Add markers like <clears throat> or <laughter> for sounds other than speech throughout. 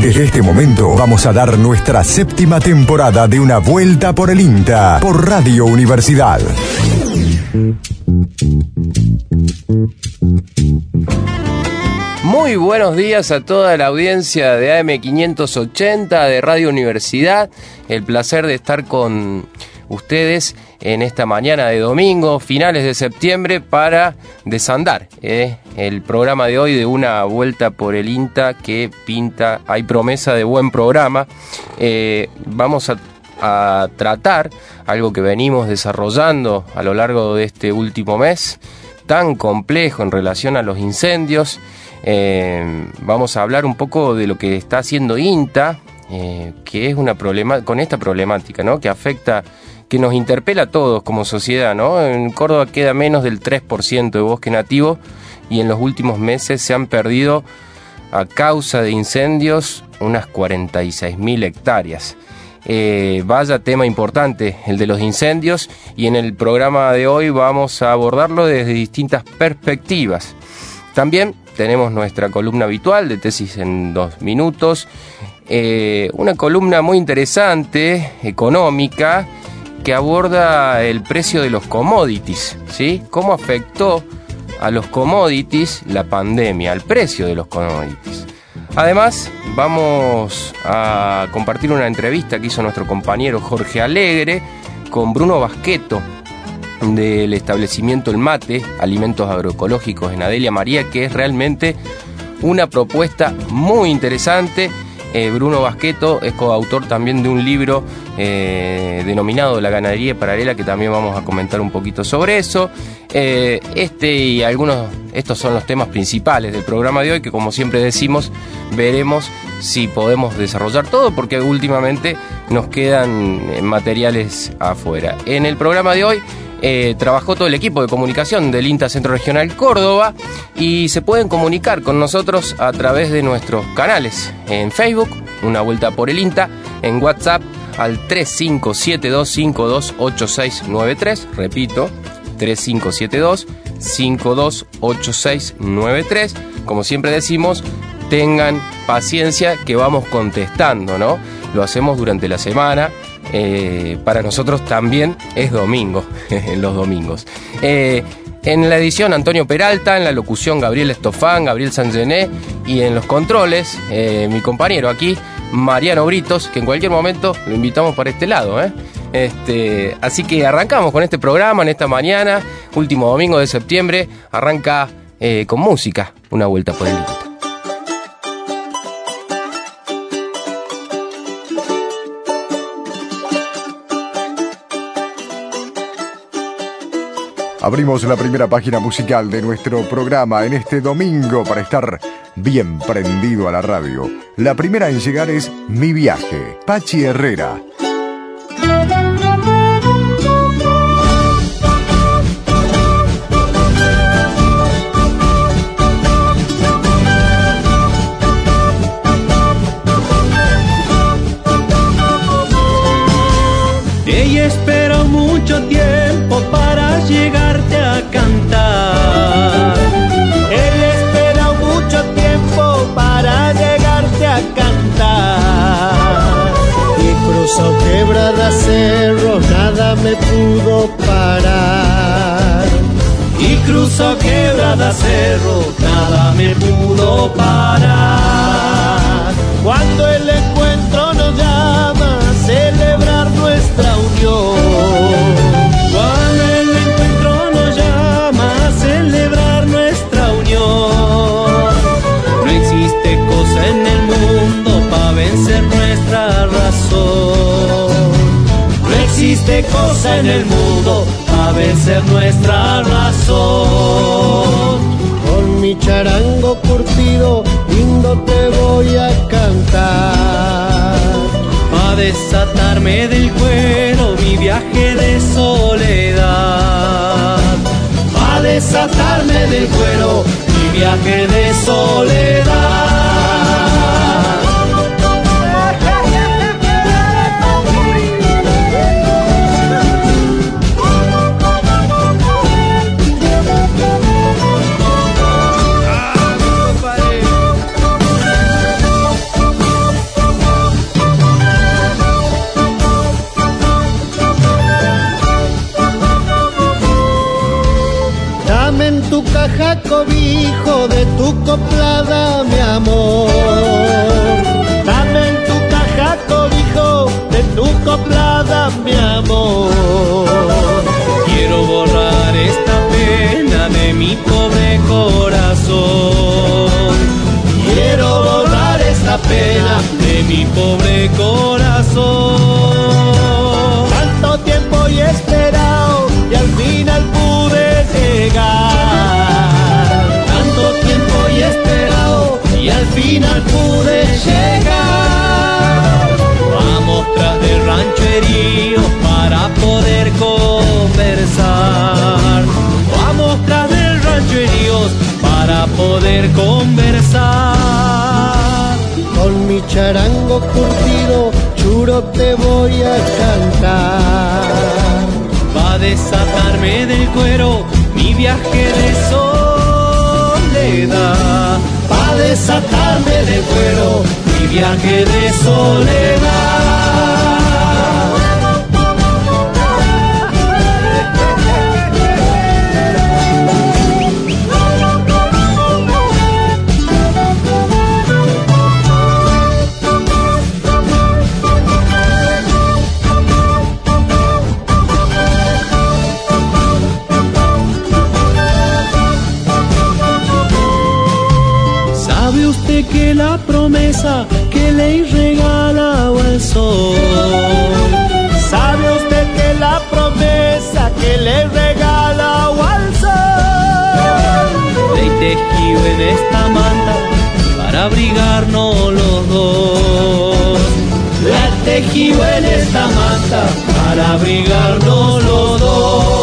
Desde este momento vamos a dar nuestra séptima temporada de Una Vuelta por el INTA por Radio Universidad. Muy buenos días a toda la audiencia de AM580 de Radio Universidad. El placer de estar con ustedes en esta mañana de domingo, finales de septiembre, para desandar ¿eh? el programa de hoy de una vuelta por el INTA que pinta, hay promesa de buen programa. Eh, vamos a, tratar algo que venimos desarrollando a lo largo de este último mes, tan complejo en relación a los incendios. Eh, vamos a hablar un poco de lo que está haciendo INTA, eh, que es una problema con esta problemática, ¿no? Que afecta, que nos interpela a todos como sociedad, ¿no? En Córdoba queda menos del 3% de bosque nativo y en los últimos meses se han perdido a causa de incendios unas 46.000 hectáreas. Eh, vaya tema importante el de los incendios y en el programa de hoy vamos a abordarlo desde distintas perspectivas. También tenemos nuestra columna habitual de tesis en dos minutos, eh, una columna muy interesante, económica, que aborda el precio de los commodities, ¿sí? ¿Cómo afectó a los commodities la pandemia, al precio de los commodities? Además, vamos a compartir una entrevista que hizo nuestro compañero Jorge Alegre con Bruno Basqueto, del establecimiento El Mate, Alimentos Agroecológicos en Adelia María, que es realmente una propuesta muy interesante. Eh, Bruno Basqueto es coautor también de un libro eh, denominado La ganadería paralela, que también vamos a comentar un poquito sobre eso. Eh, este y algunos, estos son los temas principales del programa de hoy, que como siempre decimos, veremos si podemos desarrollar todo, porque últimamente nos quedan materiales afuera. En el programa de hoy eh, trabajó todo el equipo de comunicación del INTA Centro Regional Córdoba y se pueden comunicar con nosotros a través de nuestros canales en Facebook, una vuelta por el INTA, en WhatsApp al 3572528693, repito, 3572528693, como siempre decimos, tengan paciencia que vamos contestando, ¿no? Lo hacemos durante la semana eh, para nosotros también es domingo, <laughs> los domingos. Eh, en la edición Antonio Peralta, en la locución Gabriel Estofán, Gabriel Sangené y en los controles eh, mi compañero aquí, Mariano Britos, que en cualquier momento lo invitamos para este lado. Este, así que arrancamos con este programa en esta mañana, último domingo de septiembre, arranca con música, una vuelta por el. Abrimos la primera página musical de nuestro programa en este domingo para estar bien prendido a la radio. La primera en llegar es Mi Viaje, Pachi Herrera. Pudo parar. Y cruzó quebradas cerros, nada me pudo parar. Cuando en el mundo para vencer nuestra razón. Con mi charango curtido, lindo te voy a cantar. a desatarme del cuero mi viaje de soledad. A desatarme del cuero mi viaje de soledad. Cobijo de tu coplada, mi amor. Dame en tu caja cobijo de tu coplada, mi amor. Quiero borrar esta pena de mi pobre corazón. Quiero borrar esta pena de mi pobre final pude llegar. Vamos tras del rancho herido para poder conversar. Vamos tras del rancho herido para poder conversar. Con mi charango curtido, churo te voy a cantar. Va a desatarme del cuero mi viaje de soledad. Va a desatarme del cuero mi viaje de soledad. Abrigarnos los dos. La tejido en esta manta para abrigarnos los dos.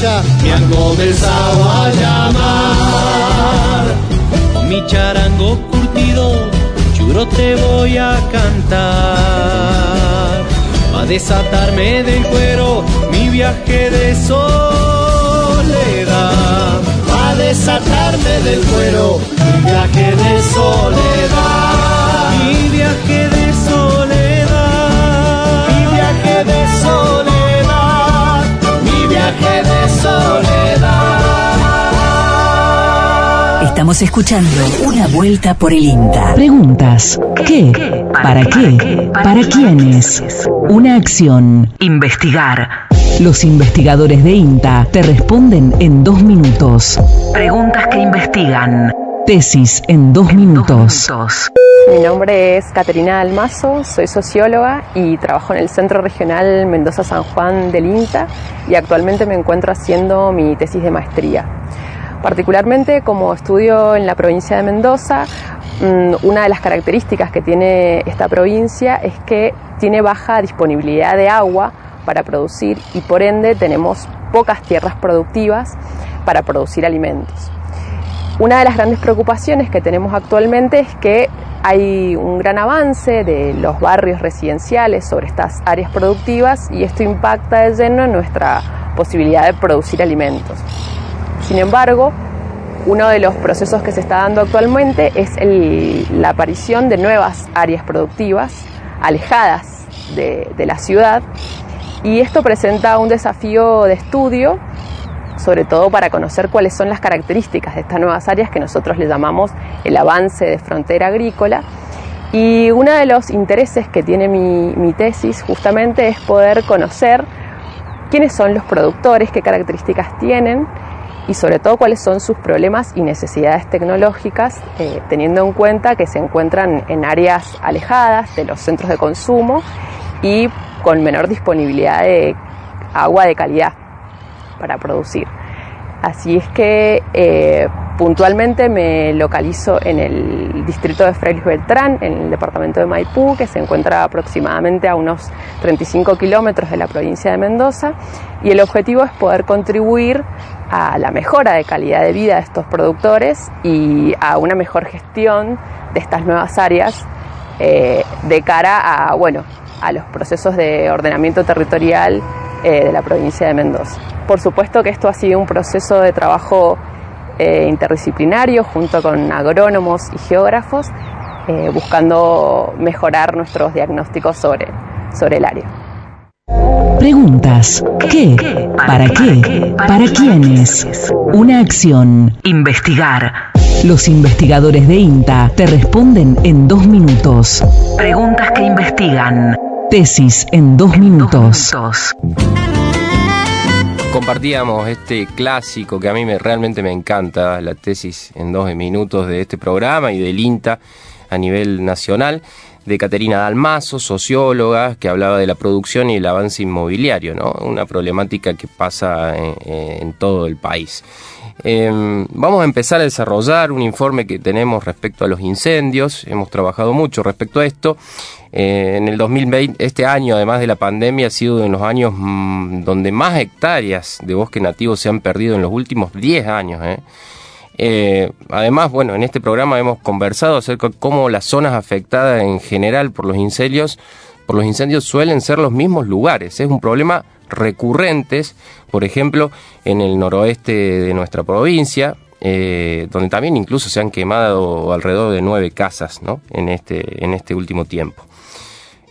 Me han comenzado a llamar. Con mi charango curtido, churo te voy a cantar. A desatarme del cuero mi viaje de soledad. a desatarme del cuero mi viaje de soledad. Mi viaje de Estamos escuchando Una Vuelta por el INTA. Preguntas. ¿Qué? ¿Para qué? ¿Para quiénes? Una acción. Investigar. Los investigadores de INTA te responden en dos minutos. Preguntas que investigan. Tesis en dos minutos. Mi nombre es Caterina Almazo, soy socióloga y trabajo en el Centro Regional Mendoza San Juan del INTA y actualmente me encuentro haciendo mi tesis de maestría. Particularmente como estudio en la provincia de Mendoza, mm, una de las características que tiene esta provincia es que tiene baja disponibilidad de agua para producir y por ende tenemos pocas tierras productivas para producir alimentos. Una de las grandes preocupaciones que tenemos actualmente es que hay un gran avance de los barrios residenciales sobre estas áreas productivas y esto impacta de lleno en nuestra posibilidad de producir alimentos. Sin embargo, uno de los procesos que se está dando actualmente es la aparición de nuevas áreas productivas alejadas de, de la ciudad y esto presenta un desafío de estudio sobre todo para conocer cuáles son las características de estas nuevas áreas que nosotros le llamamos el avance de frontera agrícola. Y uno de los intereses que tiene mi, mi tesis justamente es poder conocer quiénes son los productores, qué características tienen y sobre todo cuáles son sus problemas y necesidades tecnológicas, eh, teniendo en cuenta que se encuentran en áreas alejadas de los centros de consumo y con menor disponibilidad de agua de calidad para producir. Así es que eh, puntualmente me localizo en el distrito de Freilich Beltrán, en el departamento de Maipú, que se encuentra aproximadamente a unos 35 kilómetros de la provincia de Mendoza, y el objetivo es poder contribuir a la mejora de calidad de vida de estos productores y a una mejor gestión de estas nuevas áreas eh, de cara a, bueno, a los procesos de ordenamiento territorial eh, de la provincia de Mendoza. Por supuesto que esto ha sido un proceso de trabajo eh, interdisciplinario junto con agrónomos y geógrafos, buscando mejorar nuestros diagnósticos sobre, sobre el área. Preguntas. ¿Qué? ¿Para qué? ¿Para quiénes? Una acción. Investigar. Los investigadores de INTA te responden en dos minutos. Preguntas que investigan. Tesis en dos minutos. Compartíamos este clásico que a mí me, realmente me encanta, la tesis en dos minutos de este programa y del INTA a nivel nacional de Caterina Dalmazo, socióloga, que hablaba de la producción y el avance inmobiliario, ¿no? Una problemática que pasa en, todo el país. Em, vamos a empezar a desarrollar un informe que tenemos respecto a los incendios. Hemos trabajado mucho respecto a esto. Eh, en el 2020, este año, además de la pandemia, ha sido de los años mm, donde más hectáreas de bosque nativo se han perdido en los últimos 10 años. ¿eh? Eh, además, bueno, en este programa hemos conversado acerca de cómo las zonas afectadas en general por los incendios, por los incendios suelen ser los mismos lugares. Es un problema recurrente, por ejemplo, en el noroeste de nuestra provincia, eh, donde también incluso se han quemado alrededor de nueve casas ¿no? en, este, este último tiempo.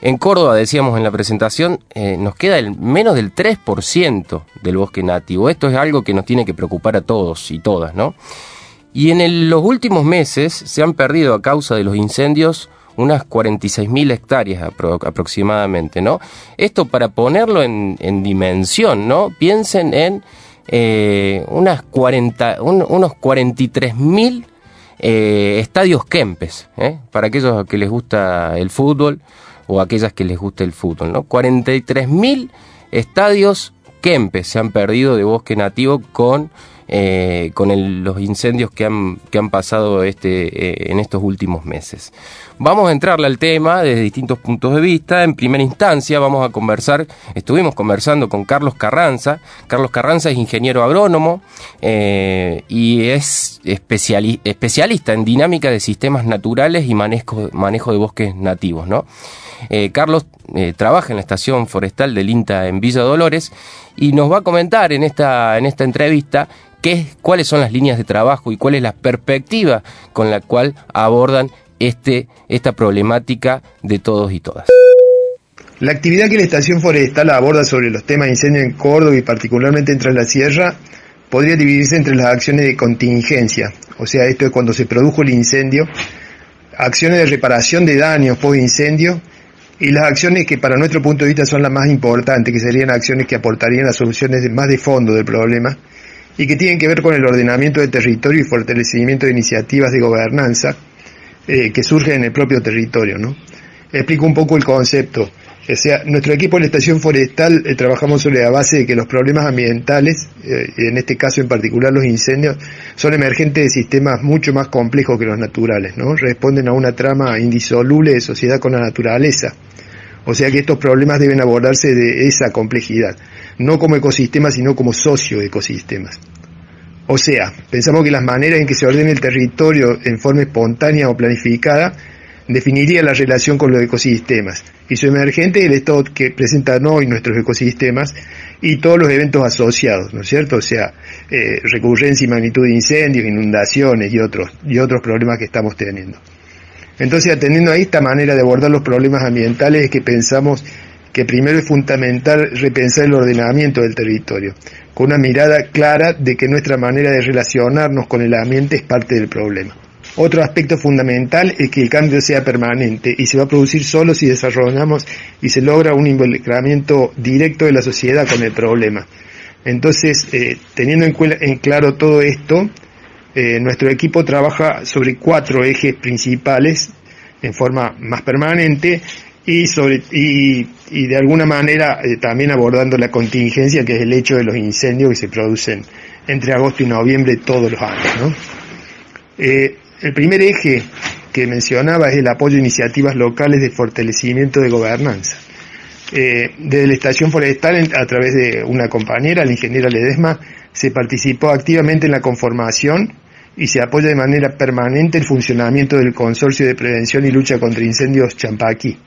En Córdoba, decíamos en la presentación, eh, nos queda el menos del 3% del bosque nativo. Esto es algo que nos tiene que preocupar a todos y todas, ¿no? Y en los últimos meses se han perdido a causa de los incendios unas 46.000 hectáreas aproximadamente, ¿no? Esto para ponerlo en, dimensión, ¿no? Piensen en eh, unas 40, unos 43.000 eh, estadios Kempes, ¿eh? para aquellos que les gusta el fútbol o aquellas que les guste el fútbol, ¿no? 43.000 estadios Kempes se han perdido de bosque nativo con eh, con los incendios que han, que han pasado este, eh, en estos últimos meses. Vamos a entrarle al tema desde distintos puntos de vista. En primera instancia vamos a conversar, estuvimos conversando con Carlos Carranza. Carlos Carranza es ingeniero agrónomo eh, y es especialista en dinámica de sistemas naturales y manejo, manejo de bosques nativos. ¿no? Carlos trabaja en la estación forestal del INTA en Villa Dolores y nos va a comentar en esta, en esta entrevista cuáles son las líneas de trabajo y cuál es la perspectiva con la cual abordan este, esta problemática de todos y todas. La actividad que la estación forestal aborda sobre los temas de incendio en Córdoba y particularmente entre la sierra podría dividirse entre las acciones de contingencia, o sea, esto es cuando se produjo el incendio, acciones de reparación de daños post incendio y las acciones que para nuestro punto de vista son las más importantes, que serían acciones que aportarían a soluciones más de fondo del problema, y que tienen que ver con el ordenamiento del territorio y fortalecimiento de iniciativas de gobernanza eh, que surgen en el propio territorio. ¿no? Explico un poco el concepto. O sea, nuestro equipo de la estación forestal eh, trabajamos sobre la base de que los problemas ambientales, eh, en este caso en particular los incendios, son emergentes de sistemas mucho más complejos que los naturales, ¿no? Responden a una trama indisoluble de sociedad con la naturaleza. O sea que estos problemas deben abordarse de esa complejidad no como ecosistemas, sino como socioecosistemas. O sea, pensamos que las maneras en que se ordena el territorio en forma espontánea o planificada definiría la relación con los ecosistemas y su emergente el estado que presentan hoy nuestros ecosistemas y todos los eventos asociados, ¿no es cierto? O sea, eh, recurrencia y magnitud de incendios, inundaciones y otros, y otros problemas que estamos teniendo. Entonces, atendiendo a esta manera de abordar los problemas ambientales es que pensamos que primero es fundamental repensar el ordenamiento del territorio, con una mirada clara de que nuestra manera de relacionarnos con el ambiente es parte del problema. Otro aspecto fundamental es que el cambio sea permanente y se va a producir solo si desarrollamos y se logra un involucramiento directo de la sociedad con el problema. Entonces, eh, teniendo en, claro todo esto, eh, nuestro equipo trabaja sobre cuatro ejes principales en forma más permanente y, sobre, y, y de alguna manera eh, también abordando la contingencia que es el hecho de los incendios que se producen entre agosto y noviembre todos los años. ¿no? Eh, el primer eje que mencionaba es el apoyo a iniciativas locales de fortalecimiento de gobernanza. Eh, desde la estación forestal, a través de una compañera, la ingeniera Ledesma, se participó activamente en la conformación y se apoya de manera permanente el funcionamiento del Consorcio de Prevención y Lucha contra Incendios Champaquí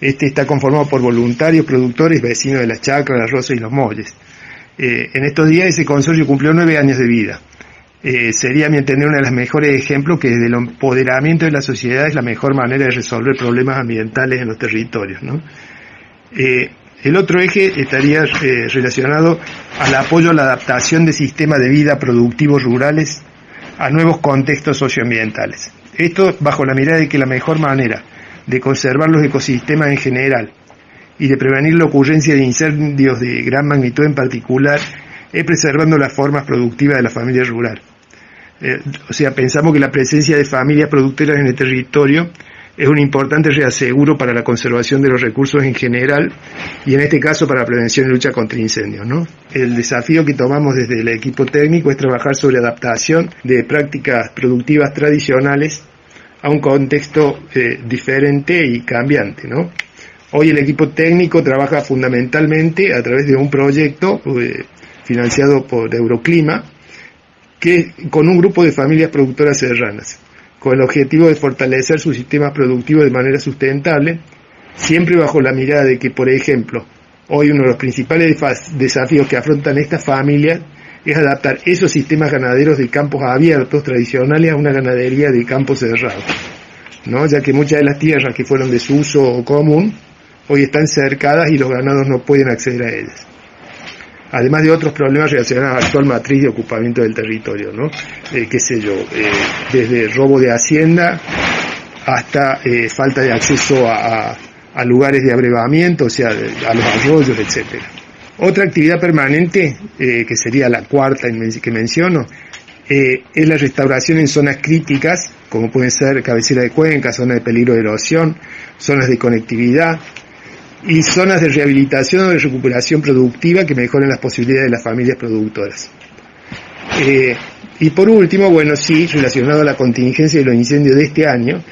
Este está conformado por voluntarios, productores, vecinos de las chacras, las rosas y los molles. Eh, en estos días ese consorcio cumplió nueve años de vida. Eh, sería, a mi entender, uno de los mejores ejemplos que desde el empoderamiento de la sociedad es la mejor manera de resolver problemas ambientales en los territorios. Eh, el otro eje estaría relacionado al apoyo a la adaptación de sistemas de vida productivos rurales a nuevos contextos socioambientales. Esto bajo la mirada de que la mejor manera de conservar los ecosistemas en general y de prevenir la ocurrencia de incendios de gran magnitud en particular es preservando las formas productivas de la familia rural. Eh, o sea, pensamos que la presencia de familias productoras en el territorio es un importante reaseguro para la conservación de los recursos en general y en este caso para la prevención y lucha contra incendios. ¿no? El desafío que tomamos desde el equipo técnico es trabajar sobre adaptación de prácticas productivas tradicionales a un contexto eh, diferente y cambiante. ¿no? Hoy el equipo técnico trabaja fundamentalmente a través de un proyecto eh, financiado por Euroclima, que con un grupo de familias productoras serranas con el objetivo de fortalecer sus sistemas productivos de manera sustentable, siempre bajo la mirada de que, por ejemplo, hoy uno de los principales desafíos que afrontan estas familias es adaptar esos sistemas ganaderos de campos abiertos tradicionales a una ganadería de campos cerrados, ¿no? ya que muchas de las tierras que fueron de su uso común hoy están cercadas y los ganados no pueden acceder a ellas además de otros problemas relacionados a la actual matriz de ocupamiento del territorio, ¿no? Eh, qué sé yo, eh, desde robo de hacienda hasta eh, falta de acceso a, lugares de abrevamiento, o sea, a los arroyos, etcétera. Otra actividad permanente, que sería la cuarta que menciono, es la restauración en zonas críticas, como pueden ser cabecera de cuenca, zonas de peligro de erosión, zonas de conectividad, y zonas de rehabilitación o de recuperación productiva que mejoren las posibilidades de las familias productoras. Eh, y por último, bueno, sí, relacionado a la contingencia de los incendios de este año,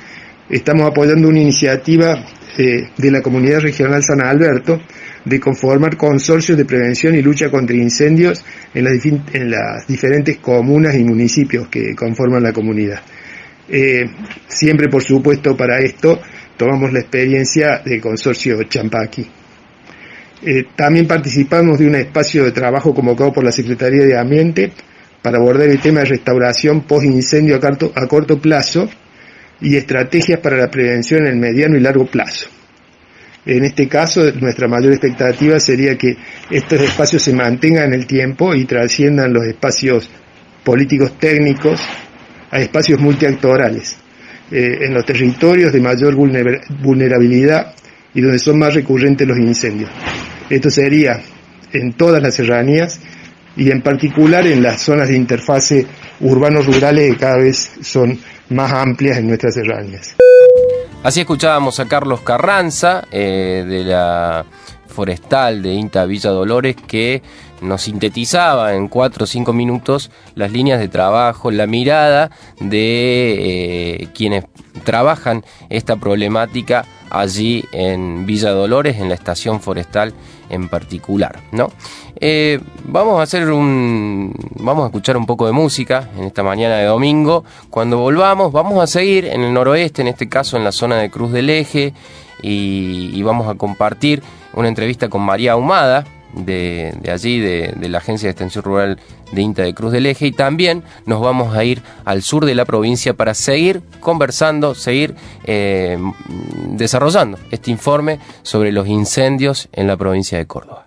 estamos apoyando una iniciativa eh, de la Comunidad Regional San Alberto de conformar consorcios de prevención y lucha contra incendios en las, en las diferentes comunas y municipios que conforman la comunidad. Eh, siempre, por supuesto, para esto tomamos la experiencia del consorcio Champaqui. Eh, también participamos de un espacio de trabajo convocado por la Secretaría de Ambiente para abordar el tema de restauración post-incendio a, corto plazo y estrategias para la prevención en el mediano y largo plazo. En este caso, nuestra mayor expectativa sería que estos espacios se mantengan en el tiempo y trasciendan los espacios políticos técnicos a espacios multiactorales. Eh, en los territorios de mayor vulnerabilidad y donde son más recurrentes los incendios. Esto sería en todas las serranías y en particular en las zonas de interfase urbanos-rurales que cada vez son más amplias en nuestras serranías. Así escuchábamos a Carlos Carranza eh, de la forestal de INTA Villa Dolores que nos sintetizaba en cuatro o cinco minutos las líneas de trabajo, la mirada de eh, quienes trabajan esta problemática allí en Villa Dolores, en la estación forestal en particular, ¿no? Eh, vamos a hacer un, vamos a escuchar un poco de música en esta mañana de domingo. Cuando volvamos, vamos a seguir en el noroeste, en este caso en la zona de Cruz del Eje, y, vamos a compartir una entrevista con María Ahumada, de, allí, de, la Agencia de Extensión Rural de INTA de Cruz del Eje, y también nos vamos a ir al sur de la provincia para seguir conversando, seguir eh, desarrollando este informe sobre los incendios en la provincia de Córdoba.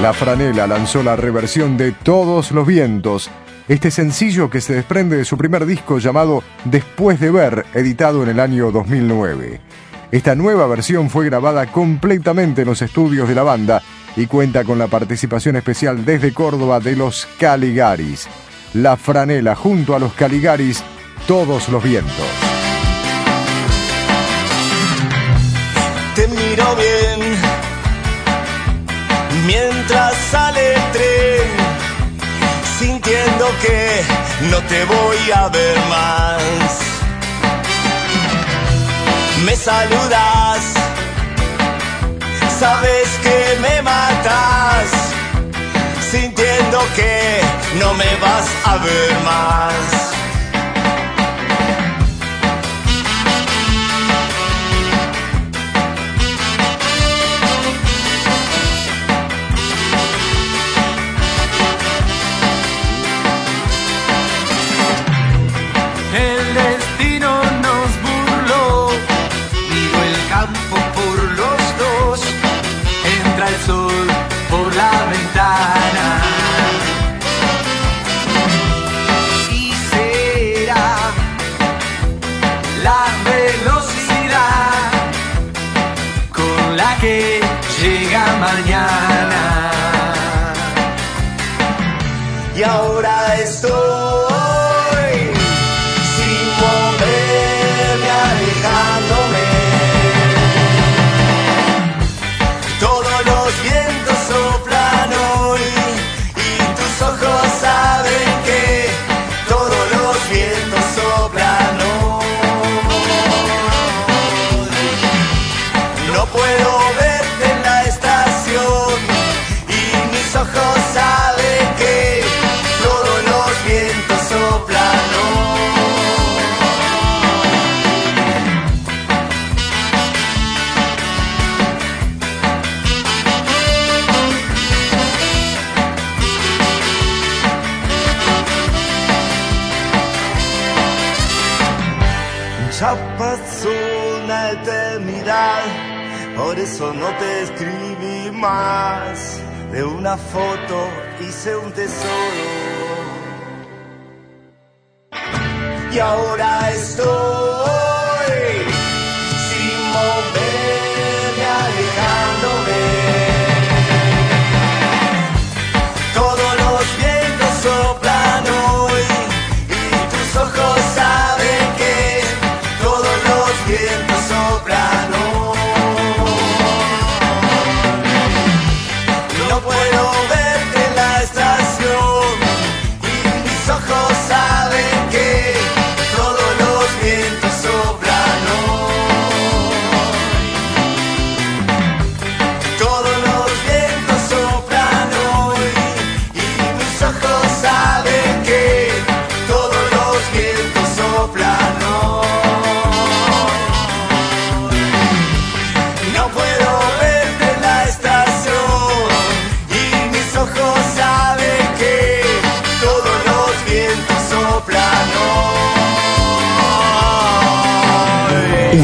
La franela lanzó la reversión de Todos los Vientos, este sencillo que se desprende de su primer disco llamado Después de Ver, editado en el año 2009. Esta nueva versión fue grabada completamente en los estudios de la banda y cuenta con la participación especial desde Córdoba de los Caligaris. La franela junto a los Caligaris, todos los vientos. Te miro bien mientras sale el tren, sintiendo que no te voy a ver más me saludas, sabes que me matas, sintiendo que no me vas a ver más. Una foto hice un tesoro. Y ahora estoy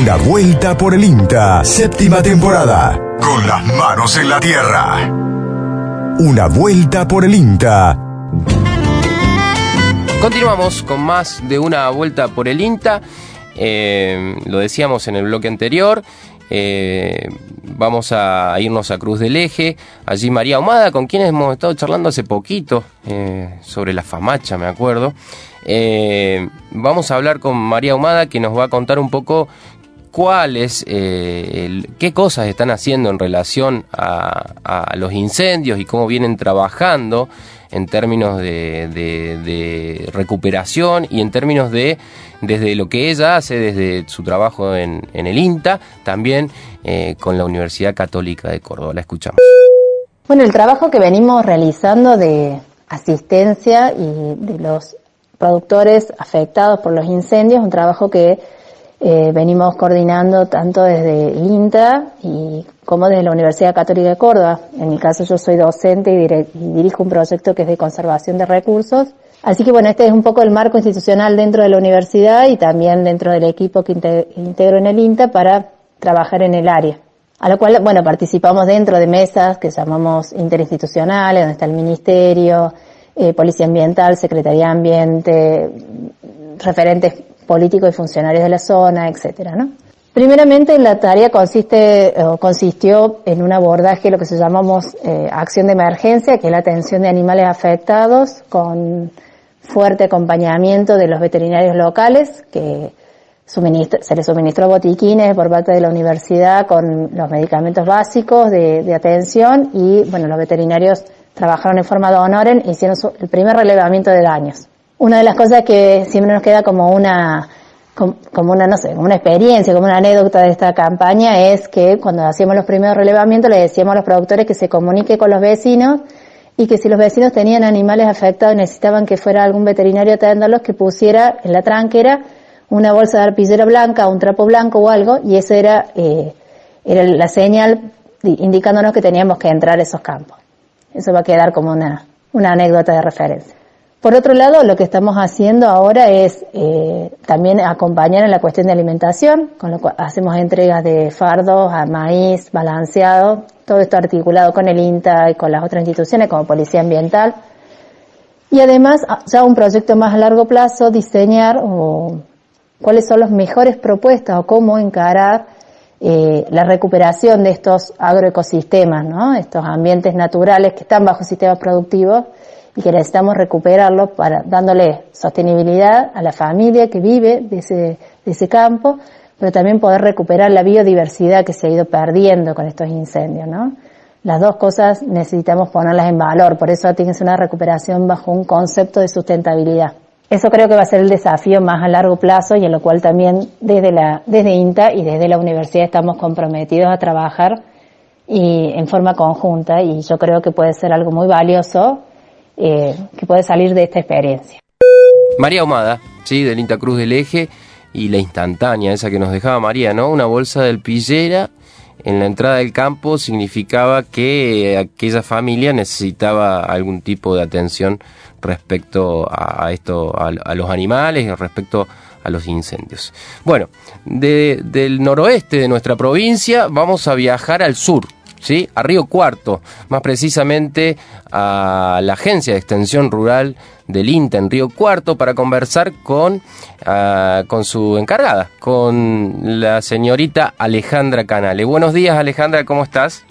Una vuelta por el INTA, séptima temporada. Con las manos en la tierra. Una vuelta por el INTA. Continuamos con más de una vuelta por el INTA. Eh, lo decíamos en el bloque anterior. eh, vamos a irnos a Cruz del Eje. Allí María Ahumada, con quien hemos estado charlando hace poquito eh, sobre la famacha, me acuerdo. Eh, vamos a hablar con María Ahumada que nos va a contar un poco cuáles, eh, qué cosas están haciendo en relación a, los incendios y cómo vienen trabajando en términos de, de- de recuperación y en términos de desde lo que ella hace, desde su trabajo en, en el INTA, también eh, con la Universidad Católica de Córdoba. La escuchamos. Bueno, el trabajo que venimos realizando de asistencia y de los productores afectados por los incendios, un trabajo que eh, venimos coordinando tanto desde INTA y como desde la Universidad Católica de Córdoba. En mi caso yo soy docente y, y dirijo un proyecto que es de conservación de recursos. Así que bueno, este es un poco el marco institucional dentro de la universidad y también dentro del equipo que inte- integro en el INTA para trabajar en el área. A lo cual, bueno, participamos dentro de mesas que llamamos interinstitucionales, donde está el Ministerio, eh, Policía Ambiental, Secretaría de Ambiente, referentes políticos y funcionarios de la zona, etcétera, ¿no? Primeramente, la tarea consiste o consistió en un abordaje, lo que se llamamos eh, acción de emergencia, que es la atención de animales afectados con fuerte acompañamiento de los veterinarios locales, que se les suministró botiquines por parte de la universidad con los medicamentos básicos de, de atención y, bueno, los veterinarios trabajaron en forma de honoren hicieron su- el primer relevamiento de daños. Una de las cosas que siempre nos queda como una, com- como una, no sé, como una experiencia, como una anécdota de esta campaña es que cuando hacíamos los primeros relevamientos le decíamos a los productores que se comunique con los vecinos y que si los vecinos tenían animales afectados necesitaban que fuera algún veterinario a atenderlos que pusiera en la tranquera una bolsa de arpillera blanca, un trapo blanco o algo, y eso era, eh, era la señal di- indicándonos que teníamos que entrar a esos campos. Eso va a quedar como una, una anécdota de referencia. Por otro lado, lo que estamos haciendo ahora es eh, también acompañar en la cuestión de alimentación, con lo cual hacemos entregas de fardos a maíz balanceado, todo esto articulado con el INTA y con las otras instituciones como Policía Ambiental. Y además, ah, ya un proyecto más a largo plazo, diseñar o cuáles son las mejores propuestas o cómo encarar eh, la recuperación de estos agroecosistemas, ¿no? estos ambientes naturales que están bajo sistemas productivos y que necesitamos recuperarlo para dándole sostenibilidad a la familia que vive de ese, de ese campo, pero también poder recuperar la biodiversidad que se ha ido perdiendo con estos incendios, ¿no? Las dos cosas necesitamos ponerlas en valor, por eso tiene que ser una recuperación bajo un concepto de sustentabilidad. Eso creo que va a ser el desafío más a largo plazo y en lo cual también desde la desde INTA y desde la universidad estamos comprometidos a trabajar y en forma conjunta y yo creo que puede ser algo muy valioso eh, que puede salir de esta experiencia. María Humada, sí, del INTA Cruz del Eje y la instantánea, esa que nos dejaba María, ¿no? Una bolsa del pillera en la entrada del campo significaba que aquella familia necesitaba algún tipo de atención respecto a, esto, a, los animales y respecto a los incendios. Bueno, del noroeste de nuestra provincia vamos a viajar al sur, ¿sí? a Río Cuarto, más precisamente a la Agencia de Extensión Rural del INTA en Río Cuarto para conversar con, ah, con su encargada, con la señorita Alejandra Canale. Buenos días Alejandra, ¿cómo estás?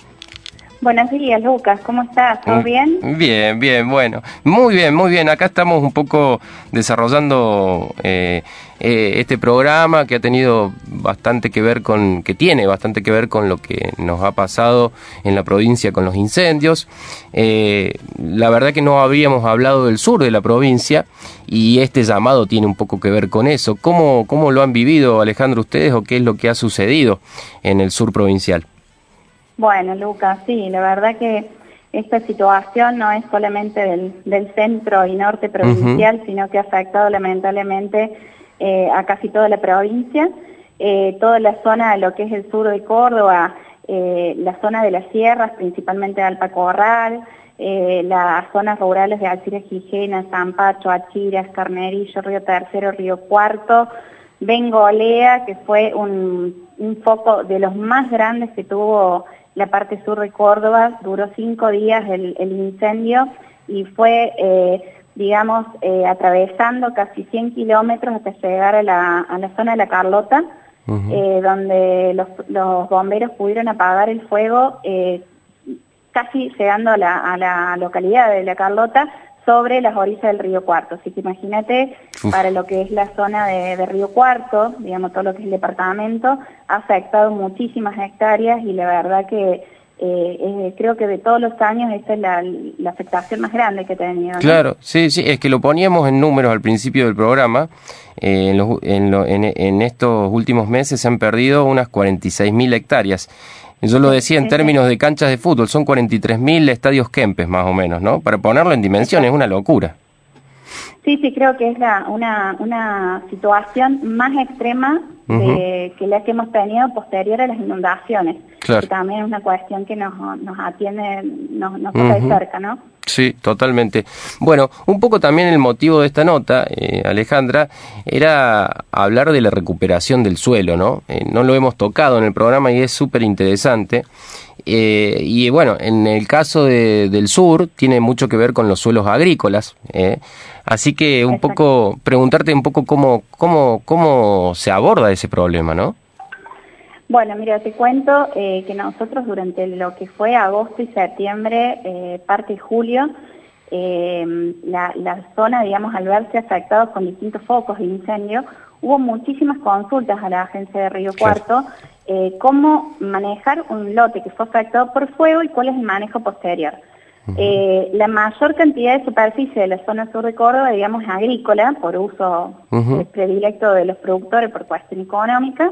Buenos días, Lucas. ¿Cómo estás? ¿Todo mm, bien? Bien, bien, bueno. Muy bien, muy bien. Acá estamos un poco desarrollando eh, eh, este programa que ha tenido bastante que ver con, que tiene bastante que ver con lo que nos ha pasado en la provincia con los incendios. Eh, la verdad que no habíamos hablado del sur de la provincia y este llamado tiene un poco que ver con eso. ¿Cómo, cómo lo han vivido, Alejandro, ustedes o qué es lo que ha sucedido en el sur provincial? Bueno, Lucas, sí, la verdad que esta situación no es solamente del, centro y norte provincial, sino que ha afectado lamentablemente eh, a casi toda la provincia, eh, toda la zona de lo que es el sur de Córdoba, eh, la zona de las sierras, principalmente de Alpacorral, las zonas rurales de Alcira Gijena, Zampacho, Achiras, Carnerillo, Río Tercero, Río Cuarto, Bengolea, que fue un, foco de los más grandes que tuvo la parte sur de Córdoba, duró cinco días el, incendio y fue, digamos, eh, atravesando casi 100 kilómetros hasta llegar a la, a la zona de la Carlota, eh, donde los, los, bomberos pudieron apagar el fuego casi llegando a la, a la localidad de la Carlota, sobre las orillas del río Cuarto. Así que imagínate, para lo que es la zona de, Río Cuarto, digamos todo lo que es el departamento, ha afectado muchísimas hectáreas y la verdad que eh, creo que de todos los años esta es la, afectación más grande que he tenido. Claro, sí, sí, es que lo poníamos en números al principio del programa. Eh, en, en, en, estos últimos meses se han perdido unas 46.000 hectáreas. Yo lo decía en términos de canchas de fútbol, son 43.000 estadios Kempes más o menos, ¿no? Para ponerlo en dimensión es una locura. Sí, sí, creo que es una, una situación más extrema que la que hemos tenido posterior a las inundaciones. Claro. Que también es una cuestión que nos, nos atiende, nos, nos de cerca, ¿no? Sí, totalmente. Bueno, un poco también el motivo de esta nota, eh, Alejandra, era hablar de la recuperación del suelo, ¿no? Eh, no lo hemos tocado en el programa y es súper interesante. Eh, y bueno, en el caso del sur tiene mucho que ver con los suelos agrícolas. Así que un poco, preguntarte un poco cómo, cómo, cómo se aborda ese problema, ¿no? Bueno, mira, te cuento eh, que nosotros durante lo que fue agosto y septiembre, eh, parte de julio, eh, la, zona, digamos, al verse afectados con distintos focos de incendio, hubo muchísimas consultas a la agencia de Río Cuarto, cómo manejar un lote que fue afectado por fuego y cuál es el manejo posterior. la mayor cantidad de superficie de la zona sur de Córdoba, digamos, es agrícola, por uso predilecto de los productores por cuestión económica,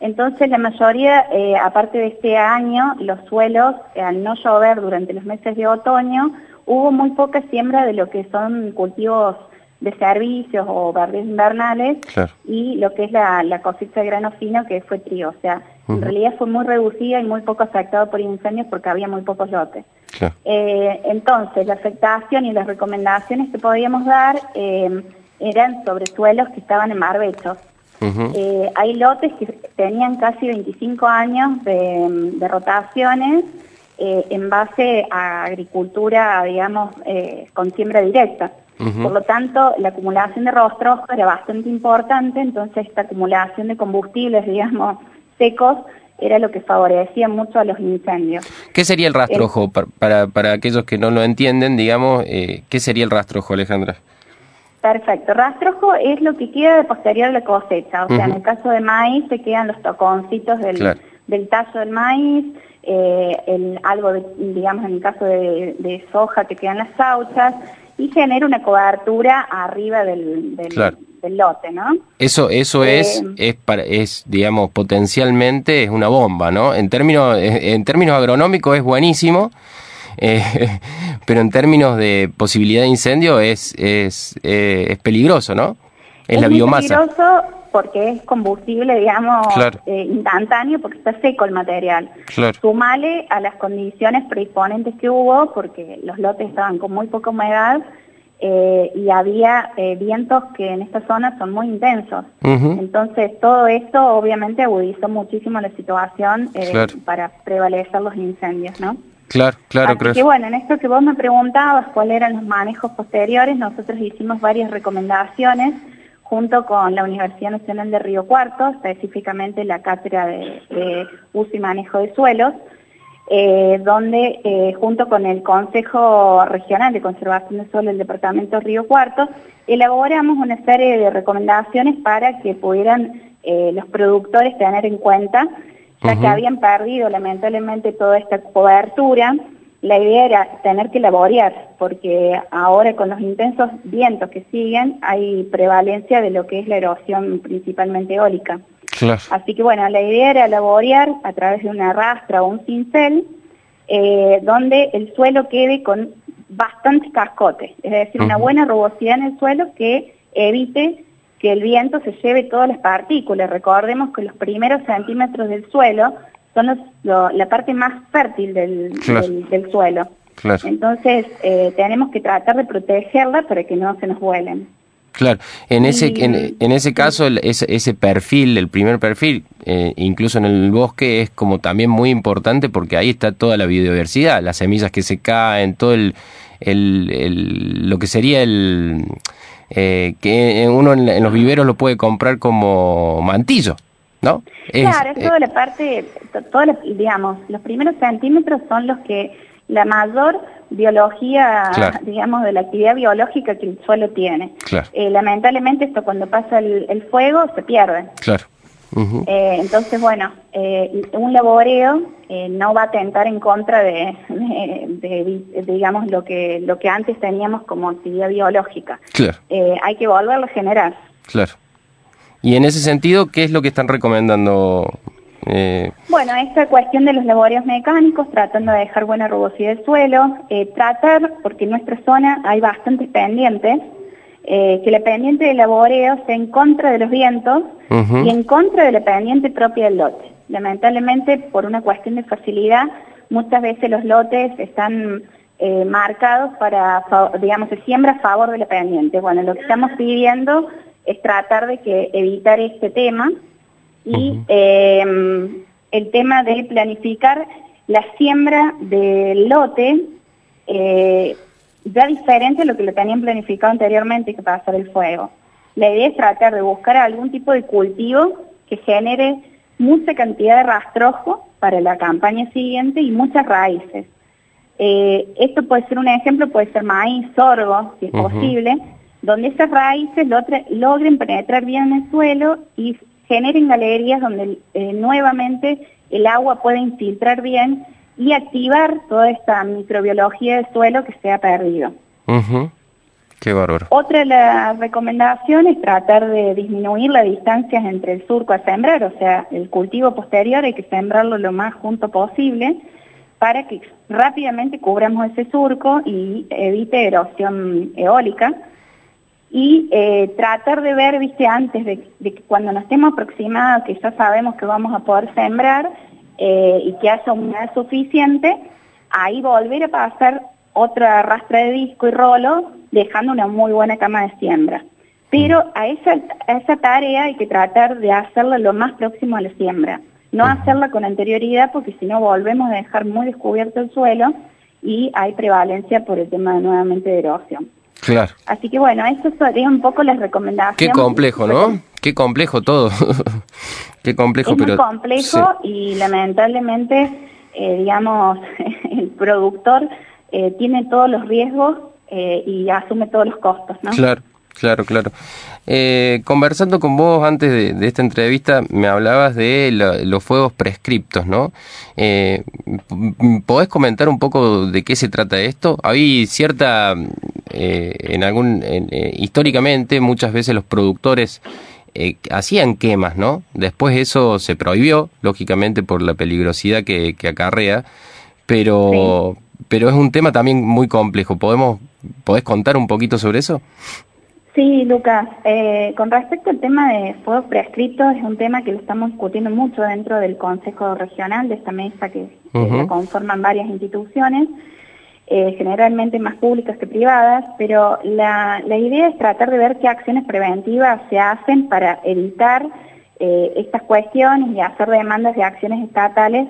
entonces la mayoría, eh, aparte de este año, los suelos, eh, al no llover durante los meses de otoño, hubo muy poca siembra de lo que son cultivos de servicios o verdes invernales y lo que es la, cosecha de grano fino que fue trigo. O sea, en realidad fue muy reducida y muy poco afectado por incendios porque había muy pocos lotes. Eh, entonces, la afectación y las recomendaciones que podíamos dar eran sobre suelos que estaban en barbechos. Eh, hay lotes que tenían casi 25 años de, rotaciones eh, en base a agricultura, digamos, eh, con siembra directa. Por lo tanto, la acumulación de rostros era bastante importante, entonces esta acumulación de combustibles, <laughs> digamos, secos, era lo que favorecía mucho a los incendios. ¿Qué sería el rastrojo? para, para, aquellos que no lo entienden, digamos, eh, ¿qué sería el rastrojo, Alejandra? Perfecto. Rastrojo es lo que queda de posterior a la cosecha. O sea, en el caso de maíz se quedan los toconcitos del, del tallo del maíz, eh, el, algo, de, digamos, en el caso de, soja que quedan las sauchas, y genera una cobertura arriba del, del, lote, ¿no? Eso, eso eh, es, es, para, es, digamos, potencialmente es una bomba, ¿no? En términos, en términos agronómicos es buenísimo, eh, <laughs> pero en términos de posibilidad de incendio es, es, eh, es peligroso, ¿no? Es, la biomasa. peligroso porque es combustible, digamos, eh, instantáneo, porque está seco el material. Sumale a las condiciones predisponentes que hubo, porque los lotes estaban con muy poca humedad, y había vientos que en esta zona son muy intensos. Entonces, todo esto obviamente agudizó muchísimo la situación para prevalecer los incendios, ¿no? Claro, claro, creo. Que bueno, en esto que vos me preguntabas, cuáles eran los manejos posteriores, nosotros hicimos varias recomendaciones junto con la Universidad Nacional de Río Cuarto, específicamente la Cátedra de, Uso y Manejo de Suelos, eh, donde eh, junto con el Consejo Regional de Conservación de Suelo del Departamento Río Cuarto, elaboramos una serie de recomendaciones para que pudieran eh, los productores tener en cuenta ya que habían perdido lamentablemente toda esta cobertura. La idea era tener que laborear, porque ahora con los intensos vientos que siguen hay prevalencia de lo que es la erosión principalmente eólica. Así que bueno, la idea era laborear a través de una rastra o un cincel, eh, donde el suelo quede con bastante cascote, es decir, una buena rugosidad en el suelo que evite que el viento se lleve todas las partículas. Recordemos que los primeros centímetros del suelo son la parte más fértil del, del, suelo. Entonces eh, tenemos que tratar de protegerla para que no se nos vuelen. Claro, en ese, en, ese caso ese, ese, perfil, el primer perfil, eh, incluso en el bosque es como también muy importante porque ahí está toda la biodiversidad, las semillas que se caen, todo el, el lo que sería el, eh, que uno en, los viveros lo puede comprar como mantillo, ¿no? claro, es eh, toda la parte, toda digamos, los primeros centímetros son los que la mayor biología, digamos, de la actividad biológica que el suelo tiene. Eh, lamentablemente esto cuando pasa el, fuego se pierde. Claro. Eh, entonces, bueno, eh, un laboreo eh, no va a atentar en contra de, digamos, lo que, lo que antes teníamos como actividad biológica. Claro. hay que volverlo a generar. Claro. Y en ese sentido, ¿qué es lo que están recomendando? Bueno, esta cuestión de los laboreos mecánicos, tratando de dejar buena rugosidad del suelo, tratar, porque en nuestra zona hay bastantes pendientes, eh, que la pendiente de laboreo sea en contra de los vientos y en contra de la pendiente propia del lote. Lamentablemente, por una cuestión de facilidad, muchas veces los lotes están eh, marcados para, digamos, se siembra a favor de la pendiente. Bueno, lo que estamos pidiendo es tratar de que evitar este tema y em, el tema de planificar la siembra del lote eh, ya diferente a lo que lo tenían planificado anteriormente que pasar el fuego. La idea es tratar de buscar algún tipo de cultivo que genere mucha cantidad de rastrojo para la campaña siguiente y muchas raíces. Eh, esto puede ser un ejemplo, puede ser maíz, sorgo, si es posible, donde esas raíces logren penetrar bien en el suelo y generen galerías donde eh, nuevamente el agua puede infiltrar bien y activar toda esta microbiología del suelo que se ha perdido. Qué bárbaro. Otra de las recomendaciones es tratar de disminuir las distancias entre el surco a sembrar, o sea, el cultivo posterior hay que sembrarlo lo más junto posible para que rápidamente cubramos ese surco y evite erosión eólica. Y eh, tratar de ver, viste, antes de, de que cuando nos estemos aproximados, que ya sabemos que vamos a poder sembrar, eh, y que haya humedad suficiente, ahí volver a pasar otra rastra de disco y rolo, dejando una muy buena cama de siembra. Pero a esa, esa tarea hay que tratar de hacerla lo más próximo a la siembra, no hacerla con anterioridad porque si no volvemos a dejar muy descubierto el suelo y hay prevalencia por el tema nuevamente de erosión. Claro. Así que bueno, eso sería un poco las recomendaciones. Qué complejo, ¿no? Qué complejo todo. <laughs> Qué complejo, es pero... muy complejo y lamentablemente, eh, digamos, <laughs> el productor eh, tiene todos los riesgos eh, y asume todos los costos, ¿no? Claro, claro, claro. Eh, conversando con vos antes de, de esta entrevista, me hablabas de la- los fuegos prescriptos, ¿no? Eh, ¿Podés comentar un poco de qué se trata esto? Hay cierta, eh, en algún, eh, históricamente muchas veces los productores eh, hacían quemas, ¿no? Después eso se prohibió, lógicamente por la peligrosidad que, que acarrea, pero, pero es un tema también muy complejo. ¿Podemos, ¿Podés contar un poquito sobre eso? Sí, Lucas. Eh, con respecto al tema de fuegos prescritos, es un tema que lo estamos discutiendo mucho dentro del Consejo Regional, de esta mesa que, la conforman varias instituciones, eh, generalmente más públicas que privadas, pero la, la idea es tratar de ver qué acciones preventivas se hacen para evitar eh, estas cuestiones y hacer demandas de acciones estatales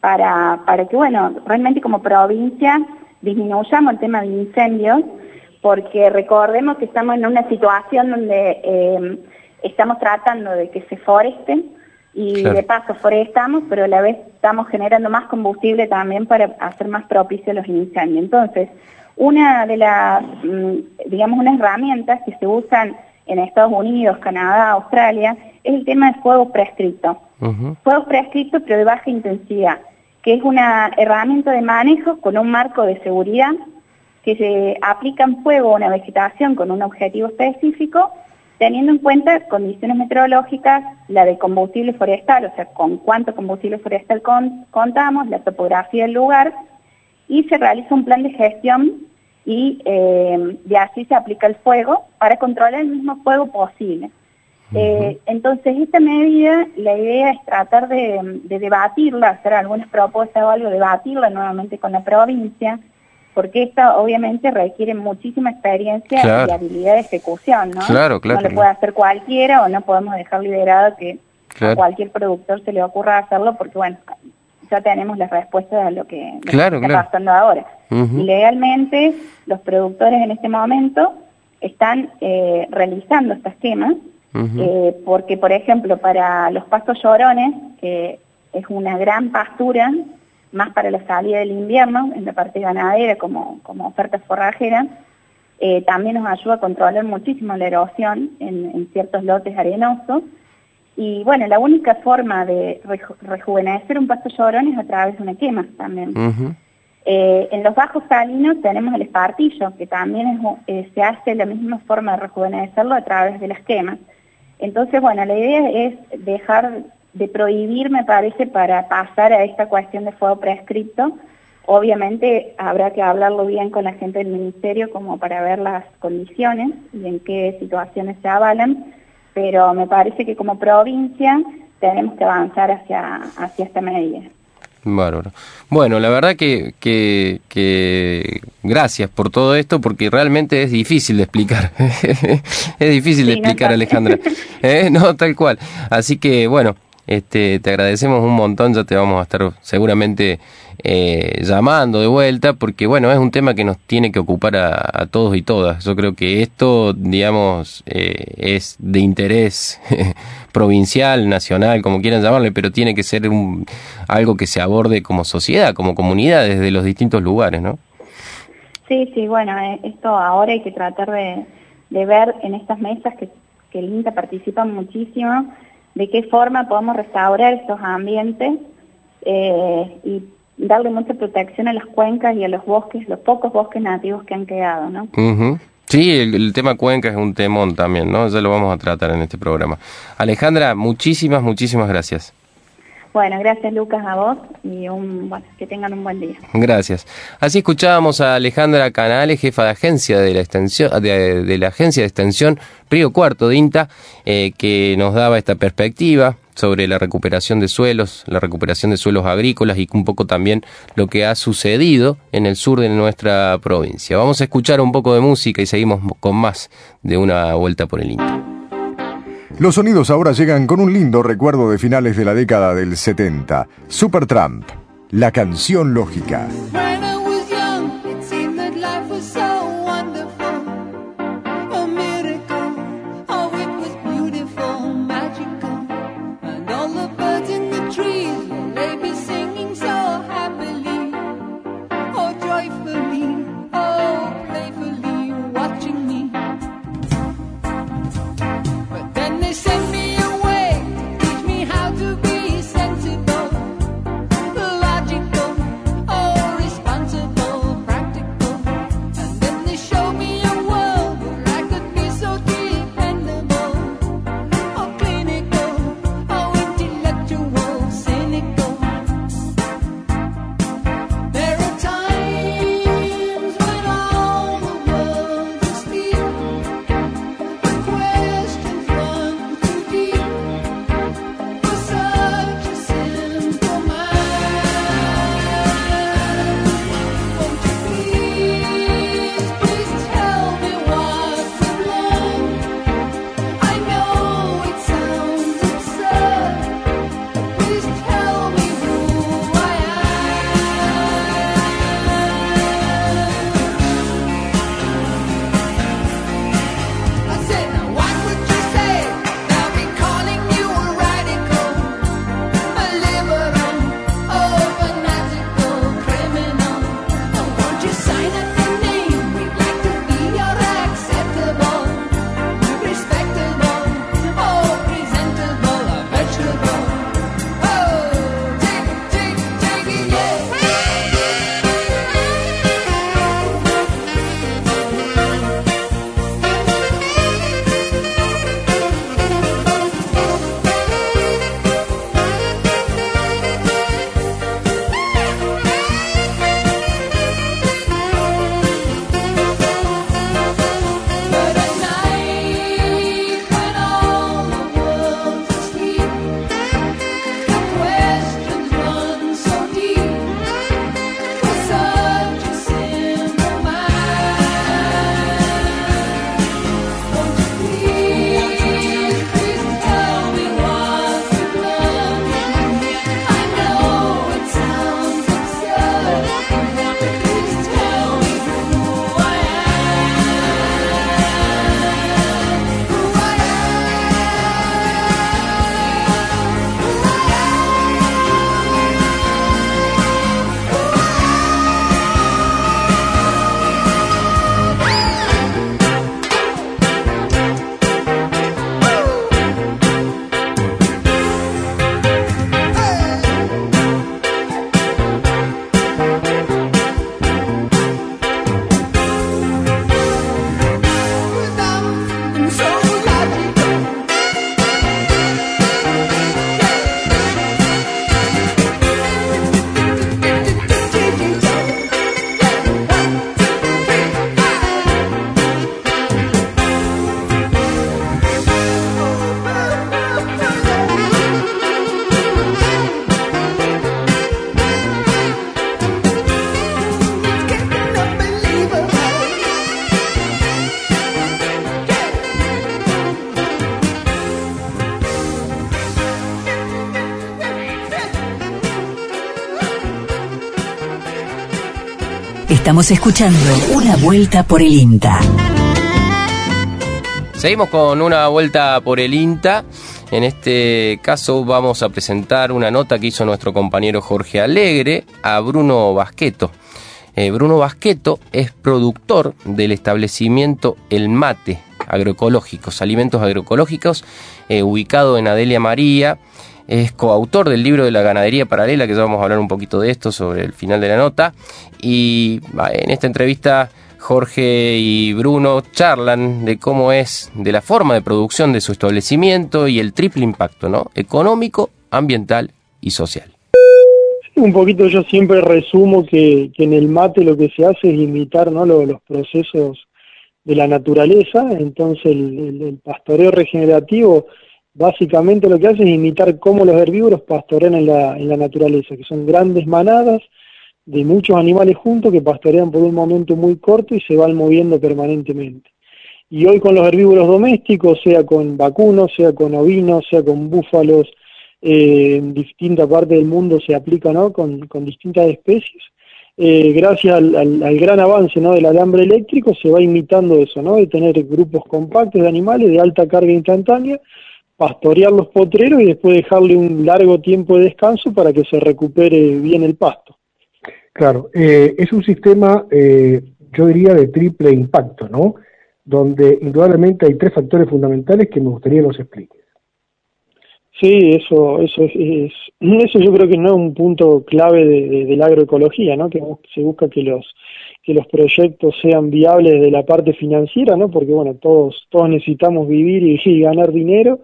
para, para que, bueno, realmente como provincia disminuyamos el tema de incendios, porque recordemos que estamos en una situación donde eh, estamos tratando de que se foresten y Claro. de paso forestamos, pero a la vez estamos generando más combustible también para hacer más propicios los incendios. Entonces, una de las, mm, digamos, unas herramientas que se usan en Estados Unidos, Canadá, Australia, es el tema de fuego prescrito. Fuegos prescritos pero de baja intensidad, que es una herramienta de manejo con un marco de seguridad que se aplica en fuego a una vegetación con un objetivo específico, teniendo en cuenta condiciones meteorológicas, la de combustible forestal, o sea, con cuánto combustible forestal con- contamos, la topografía del lugar, y se realiza un plan de gestión y eh, de así se aplica el fuego para controlar el mismo fuego posible. Eh, entonces, esta medida, la idea es tratar de, de debatirla, hacer algunas propuestas o algo, debatirla nuevamente con la provincia, porque esta obviamente requiere muchísima experiencia Claro. y habilidad de ejecución, ¿no? Claro, claro, No lo puede hacer cualquiera o no podemos dejar liberado que a cualquier productor se le ocurra hacerlo, porque bueno, ya tenemos las respuestas a lo que, lo que Claro, está pasando ahora. Ujú. Legalmente, los productores en este momento están eh, realizando estas quemas, Ujú. eh, porque, por ejemplo, para los pastos llorones, que es una gran pastura, más para la salida del invierno, en la parte ganadera como, como oferta forrajera, eh, también nos ayuda a controlar muchísimo la erosión en, en ciertos lotes arenosos. Y bueno, la única forma de reju- rejuvenecer un pasto llorón es a través de una quema también. Eh, en los bajos salinos tenemos el espartillo, que también es eh, se hace la misma forma de rejuvenecerlo a través de las quemas. Entonces, bueno, la idea es dejar de prohibir, me parece, para pasar a esta cuestión de fuego prescripto. Obviamente habrá que hablarlo bien con la gente del ministerio como para ver las condiciones y en qué situaciones se avalan, pero me parece que como provincia tenemos que avanzar hacia, hacia esta medida. Bárbaro. Bueno, la verdad que, que, que gracias por todo esto porque realmente es difícil de explicar. <laughs> es difícil de Sí, explicar, Alejandra. <laughs> ¿Eh? No, tal cual. Así que bueno, este, te agradecemos un montón, ya te vamos a estar seguramente eh, llamando de vuelta porque bueno, es un tema que nos tiene que ocupar a, todos y todas. Yo creo que esto, digamos, eh, es de interés <laughs> provincial, nacional, como quieran llamarle, pero tiene que ser un, algo que se aborde como sociedad, como comunidad, desde los distintos lugares, ¿no? Sí, sí, bueno, eh, esto ahora hay que tratar de, de ver en estas mesas que, que el INTA participa muchísimo, de qué forma podemos restaurar estos ambientes eh, y darle mucha protección a las cuencas y a los bosques, los pocos bosques nativos que han quedado, ¿no? Ujú. Sí, el, el tema cuenca es un temón también, ¿no? Ya lo vamos a tratar en este programa. Alejandra, muchísimas, muchísimas gracias. Bueno, gracias Lucas a vos y un, bueno, que tengan un buen día. Gracias. Así escuchábamos a Alejandra Canales, jefa de agencia de la extensión, de, la agencia de extensión Río Cuarto de INTA, eh, que nos daba esta perspectiva sobre la recuperación de suelos, la recuperación de suelos agrícolas y un poco también lo que ha sucedido en el sur de nuestra provincia. Vamos a escuchar un poco de música y seguimos con más de una vuelta por el INTA. Los sonidos ahora llegan con un lindo recuerdo de finales de la década del 70. Supertramp, la canción lógica. Estamos escuchando Una Vuelta por el INTA. Seguimos con una vuelta por el INTA. En este caso vamos a presentar una nota que hizo nuestro compañero Jorge Alegre a Bruno Basqueto. Eh, Bruno Basqueto es productor del establecimiento El Mate Agroecológicos, Alimentos Agroecológicos, eh, ubicado en Adelia María. Es coautor del libro de la ganadería paralela, que ya vamos a hablar un poquito de esto sobre el final de la nota. Y en esta entrevista Jorge y Bruno charlan de cómo es, de la forma de producción de su establecimiento y el triple impacto, ¿no? Económico, ambiental y social. Un poquito yo siempre resumo que, en el mate lo que se hace es imitar ¿no? lo- los procesos de la naturaleza, entonces el pastoreo regenerativo básicamente lo que hace es imitar cómo los herbívoros pastorean en la, en la naturaleza, que son grandes manadas de muchos animales juntos que pastorean por un momento muy corto y se van moviendo permanentemente. Y hoy con los herbívoros domésticos, sea con vacunos, sea con ovinos, sea con búfalos, eh, en distintas partes del mundo se aplica con, con distintas especies. Eh, gracias al gran avance ¿no? del alambre eléctrico se va imitando eso, ¿no? de tener grupos compactos de animales de alta carga instantánea, pastorear los potreros y después dejarle un largo tiempo de descanso para que se recupere bien el pasto. Claro, eh, es un sistema, eh, yo diría, de triple impacto, ¿no? Donde indudablemente hay tres factores fundamentales que me gustaría nos explique. Sí, eso, eso es, es- eso yo creo que no es un punto clave de, de- de la agroecología, ¿no? Que se busca que los que los proyectos sean viables de la parte financiera, ¿no? Porque bueno, todos todos necesitamos vivir <laughs> y, ganar dinero,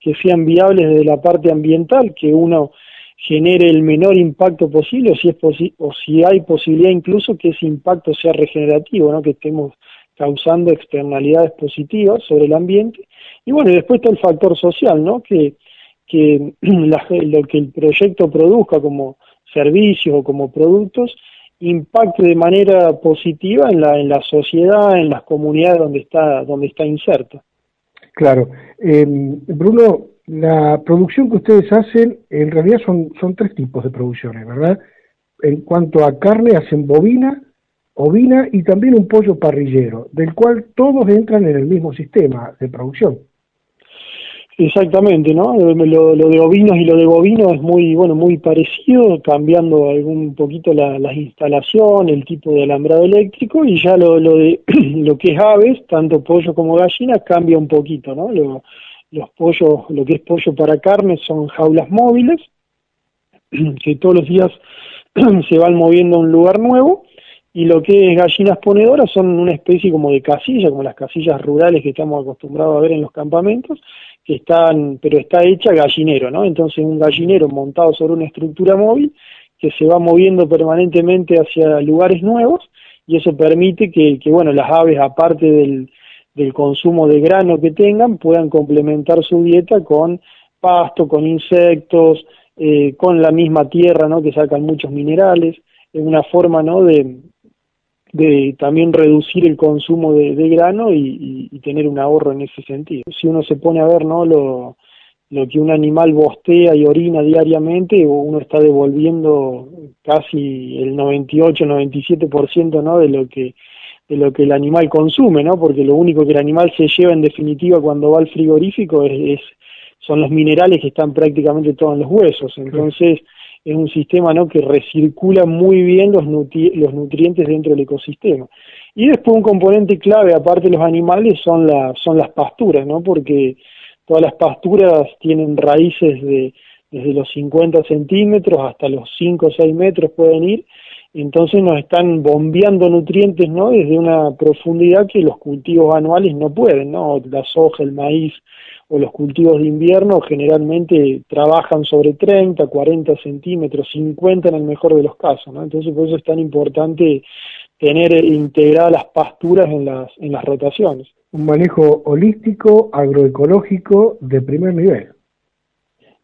que sean viables de la parte ambiental, que uno genere el menor impacto posible, o si es posi- o si hay posibilidad incluso que ese impacto sea regenerativo, ¿no? Que estemos causando externalidades positivas sobre el ambiente. Y bueno, después está el factor social, ¿no? Que que <clears throat> la- lo que el proyecto produzca como servicios o como productos impacte de manera positiva en la en la sociedad, en las comunidades donde está donde está inserta. Claro. Eh, Bruno, la producción que ustedes hacen, en realidad son, son tres tipos de producciones, ¿verdad? En cuanto a carne, hacen bovina, ovina y también un pollo parrillero, del cual todos entran en el mismo sistema de producción. Exactamente, ¿no? Lo, de ovinos y lo de bovinos es muy, bueno, muy parecido, cambiando algún poquito la, la instalación, el tipo de alambrado eléctrico y ya lo, de <clears throat> lo que es aves, tanto pollo como gallina, cambia un poquito, ¿no? Lo- los pollos, lo que es pollo para carne son jaulas móviles <clears throat> que todos los días <clears throat> se van moviendo a un lugar nuevo y lo que es gallinas ponedoras son una especie como de casilla, como las casillas rurales que estamos acostumbrados a ver en los campamentos, que están, pero está hecha gallinero, ¿no? Entonces un gallinero montado sobre una estructura móvil que se va moviendo permanentemente hacia lugares nuevos y eso permite que, que bueno, las aves aparte del, del consumo de grano que tengan puedan complementar su dieta con pasto, con insectos, eh, con la misma tierra, ¿no? Que sacan muchos minerales, es una forma, ¿no? De, de también reducir el consumo de, de grano y, y- tener un ahorro en ese sentido. Si uno se pone a ver, ¿no? Lo, lo que un animal bostea y orina diariamente, uno está devolviendo casi el 98-97% ¿no? de lo que de lo que el animal consume, ¿no? Porque lo único que el animal se lleva en definitiva cuando va al frigorífico es, es- son los minerales que están prácticamente todos en los huesos. Entonces es un sistema, ¿no? Que recircula muy bien los nutri- los nutrientes dentro del ecosistema. Y después un componente clave, aparte de los animales, son las son las pasturas, ¿no? Porque todas las pasturas tienen raíces de desde los 50 centímetros hasta los 5 o 6 metros pueden ir, entonces nos están bombeando nutrientes, ¿no? Desde una profundidad que los cultivos anuales no pueden, ¿no? La soja, el maíz o los cultivos de invierno generalmente trabajan sobre 30, 40 centímetros, 50 en el mejor de los casos, ¿no? Entonces por eso es tan importante tener integradas las pasturas en las, en las rotaciones. Un manejo holístico, agroecológico de primer nivel.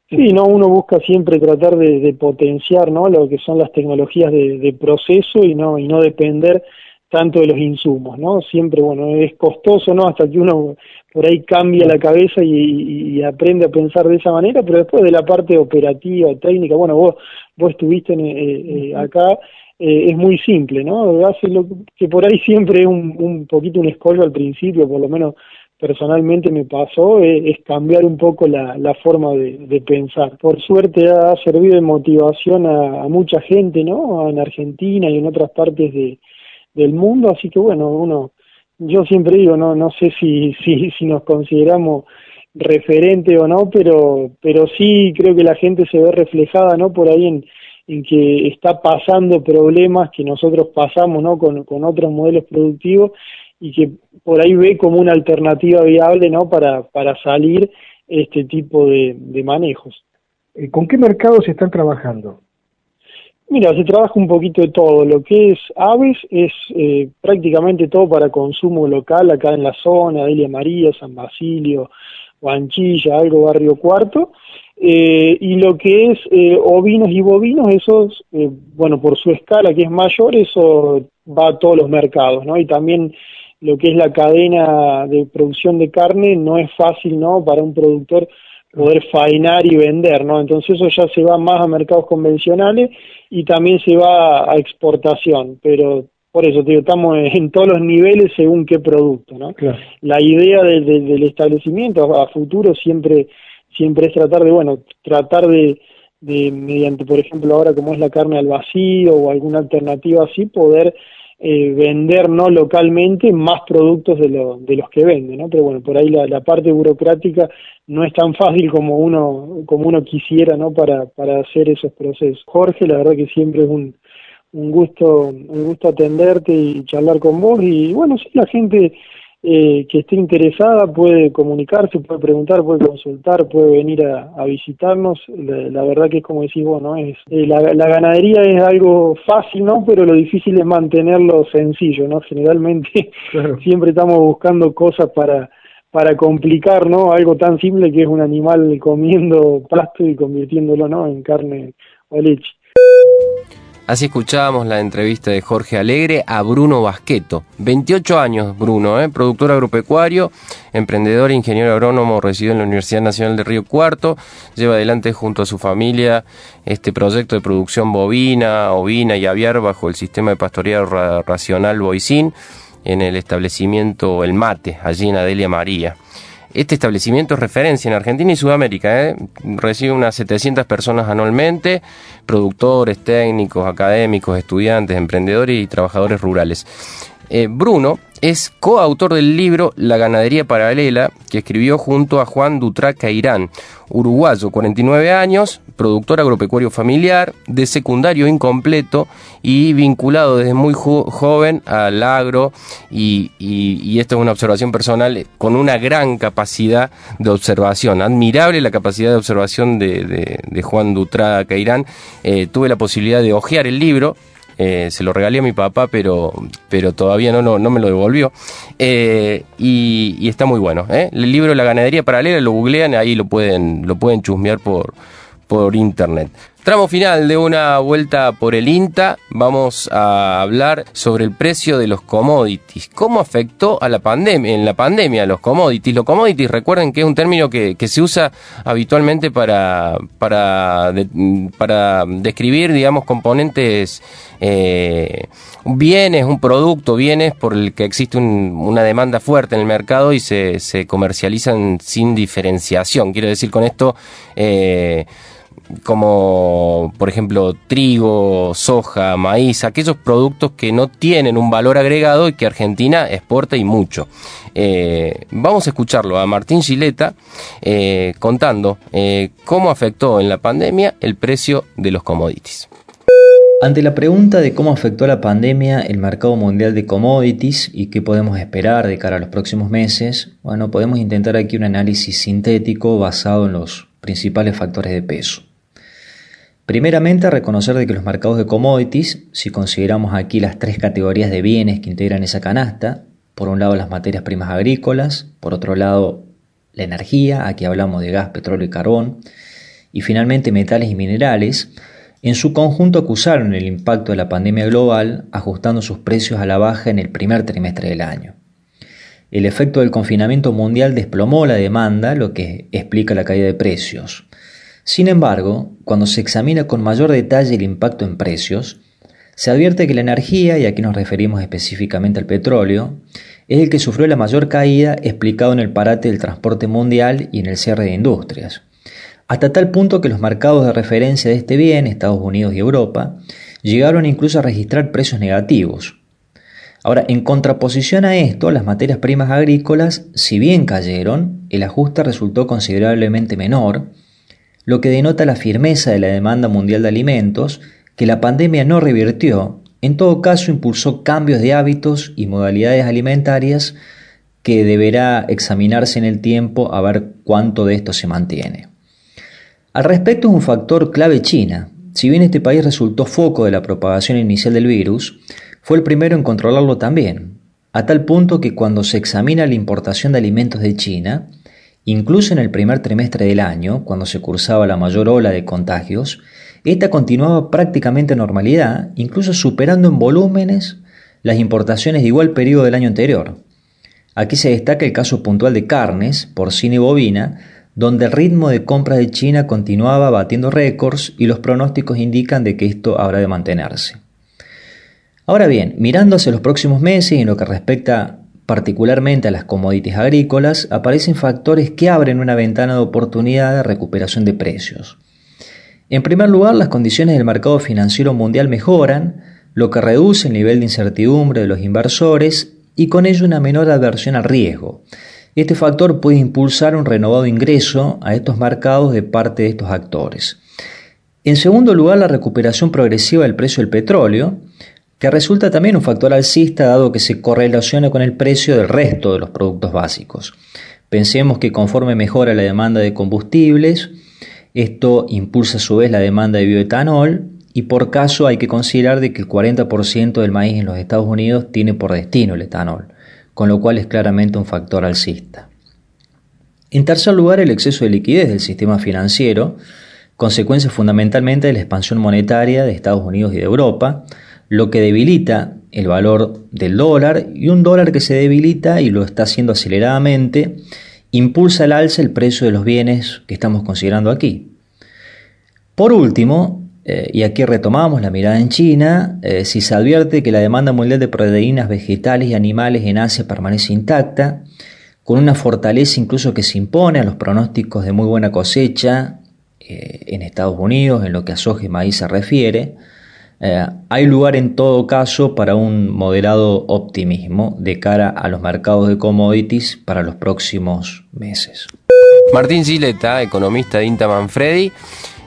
Sí, no, uno busca siempre tratar de, de potenciar, ¿no? Lo que son las tecnologías de, de proceso y no y no depender tanto de los insumos, ¿no? Siempre, bueno, es costoso, ¿no? Hasta que uno por ahí cambia la cabeza y, aprende a pensar de esa manera, pero después de la parte operativa, técnica, bueno, vos vos estuviste en, eh, eh, acá eh, es muy simple, ¿no? Hace lo que por ahí siempre es un, un poquito un escollo al principio, por lo menos personalmente me pasó, eh, es cambiar un poco la, la forma de, de, pensar. Por suerte ha servido de motivación a, a, mucha gente, ¿no? En Argentina y en otras partes de, del mundo, así que bueno, uno, yo siempre digo, no, no sé si, si, nos consideramos referente o no, pero, pero sí creo que la gente se ve reflejada, ¿no? Por ahí en, en que está pasando problemas que nosotros pasamos, ¿no? Con, con otros modelos productivos y que por ahí ve como una alternativa viable no para, para salir este tipo de, de manejos. Eh, ¿Con qué mercados están trabajando? Mira, se trabaja un poquito de todo. Lo que es aves es eh, prácticamente todo para consumo local acá en la zona, Delia María, San Basilio, Guanchilla, algo Barrio Cuarto. Eh, y lo que es eh, ovinos y bovinos, esos, eh, bueno, por su escala que es mayor, eso va a todos los mercados, ¿no? Y también lo que es la cadena de producción de carne no es fácil, ¿no? Para un productor poder faenar y vender, ¿no? Entonces eso ya se va más a mercados convencionales y también se va a exportación, pero por eso digo, estamos en todos los niveles según qué producto, ¿no? Claro. La idea de, de, del establecimiento a futuro siempre siempre es tratar de, bueno, tratar de, de mediante, por ejemplo, ahora como es la carne al vacío o alguna alternativa así, poder eh, vender no localmente más productos de, lo, de los que vende, ¿no? Pero bueno, por ahí la, la, parte burocrática no es tan fácil como uno como uno quisiera, ¿no? Para para hacer esos procesos. Jorge, la verdad que siempre es un un gusto un gusto atenderte y charlar con vos y bueno, sí, la gente eh, que esté interesada puede comunicarse, puede preguntar, puede consultar, puede venir a, a visitarnos. La, la, verdad que es como decís vos, ¿no? Es, eh, la, la, ganadería es algo fácil, ¿no? Pero lo difícil es mantenerlo sencillo, ¿no? Generalmente claro. <laughs> siempre estamos buscando cosas para para complicar, ¿no? Algo tan simple que es un animal comiendo pasto y convirtiéndolo, ¿no? En carne o leche. Así escuchábamos la entrevista de Jorge Alegre a Bruno Basqueto. 28 años, Bruno, ¿eh? productor agropecuario, emprendedor e ingeniero agrónomo, reside en la Universidad Nacional de Río Cuarto. Lleva adelante junto a su familia este proyecto de producción bovina, ovina y aviar bajo el sistema de pastoreado racional Boicín en el establecimiento El Mate, allí en Adelia María. Este establecimiento es referencia en Argentina y Sudamérica. ¿eh? Recibe unas 700 personas anualmente, productores, técnicos, académicos, estudiantes, emprendedores y trabajadores rurales. Eh, Bruno es coautor del libro La ganadería paralela que escribió junto a Juan Dutra Cairán, uruguayo, 49 años, productor agropecuario familiar, de secundario incompleto y vinculado desde muy jo joven al agro y, y, y, esto es una observación personal con una gran capacidad de observación, admirable la capacidad de observación de, Juan Dutra Cairán. Eh, tuve la posibilidad de hojear el libro, eh, se lo regalé a mi papá, pero, pero todavía no, no, no me lo devolvió. Eh, y, está muy bueno. ¿eh? El libro La ganadería paralela lo googlean, ahí lo pueden, lo pueden chusmear por, por internet. Tramo final de una vuelta por el INTA, vamos a hablar sobre el precio de los commodities. ¿Cómo afectó a la pandemia, en la pandemia los commodities? Los commodities, recuerden que es un término que, se usa habitualmente para, para, para describir, digamos, componentes, eh, bienes, un producto, bienes por el que existe un, una demanda fuerte en el mercado y se, se comercializan sin diferenciación. Quiero decir con esto, eh, como por ejemplo trigo, soja, maíz, aquellos productos que no tienen un valor agregado y que Argentina exporta y mucho. Eh, vamos a escucharlo a Martín Gileta eh, contando eh, cómo afectó en la pandemia el precio de los commodities. Ante la pregunta de cómo afectó la pandemia el mercado mundial de commodities y qué podemos esperar de cara a los próximos meses, bueno, podemos intentar aquí un análisis sintético basado en los principales factores de peso. Primeramente, reconocer de que los mercados de commodities, si consideramos aquí las tres categorías de bienes que integran esa canasta, por un lado las materias primas agrícolas, por otro lado la energía, aquí hablamos de gas, petróleo y carbón, y finalmente metales y minerales, en su conjunto acusaron el impacto de la pandemia global, ajustando sus precios a la baja en el primer trimestre del año. El efecto del confinamiento mundial desplomó la demanda, lo que explica la caída de precios. Sin embargo, cuando se examina con mayor detalle el impacto en precios, se advierte que la energía, y aquí nos referimos específicamente al petróleo, es el que sufrió la mayor caída explicado en el parate del transporte mundial y en el cierre de industrias. Hasta tal punto que los mercados de referencia de este bien, Estados Unidos y Europa, llegaron incluso a registrar precios negativos. Ahora, en contraposición a esto, las materias primas agrícolas, si bien cayeron, el ajuste resultó considerablemente menor, lo que denota la firmeza de la demanda mundial de alimentos que la pandemia no revirtió, en todo caso impulsó cambios de hábitos y modalidades alimentarias que deberá examinarse en el tiempo a ver cuánto de esto se mantiene. Al respecto es un factor clave China. Si bien este país resultó foco de la propagación inicial del virus, fue el primero en controlarlo también, a tal punto que cuando se examina la importación de alimentos de China, incluso en el primer trimestre del año, cuando se cursaba la mayor ola de contagios, esta continuaba prácticamente a normalidad, incluso superando en volúmenes las importaciones de igual periodo del año anterior. Aquí se destaca el caso puntual de carnes, porcina y bovina, donde el ritmo de compra de China continuaba batiendo récords y los pronósticos indican de que esto habrá de mantenerse. Ahora bien, mirando hacia los próximos meses en lo que respecta particularmente a las commodities agrícolas, aparecen factores que abren una ventana de oportunidad de recuperación de precios. En primer lugar, las condiciones del mercado financiero mundial mejoran, lo que reduce el nivel de incertidumbre de los inversores y con ello una menor aversión al riesgo. Este factor puede impulsar un renovado ingreso a estos mercados de parte de estos actores. En segundo lugar, la recuperación progresiva del precio del petróleo, que resulta también un factor alcista dado que se correlaciona con el precio del resto de los productos básicos. Pensemos que conforme mejora la demanda de combustibles, esto impulsa a su vez la demanda de bioetanol y por caso hay que considerar de que el 40% del maíz en los Estados Unidos tiene por destino el etanol, con lo cual es claramente un factor alcista. En tercer lugar, el exceso de liquidez del sistema financiero, consecuencia fundamentalmente de la expansión monetaria de Estados Unidos y de Europa, lo que debilita el valor del dólar y un dólar que se debilita y lo está haciendo aceleradamente impulsa al alza el precio de los bienes que estamos considerando aquí. Por último, eh, y aquí retomamos la mirada en China, eh, si se advierte que la demanda mundial de proteínas vegetales y animales en Asia permanece intacta, con una fortaleza incluso que se impone a los pronósticos de muy buena cosecha eh, en Estados Unidos, en lo que a soja y maíz se refiere, eh, hay lugar en todo caso para un moderado optimismo de cara a los mercados de commodities para los próximos meses. Martín Gileta, economista de Inta Manfredi,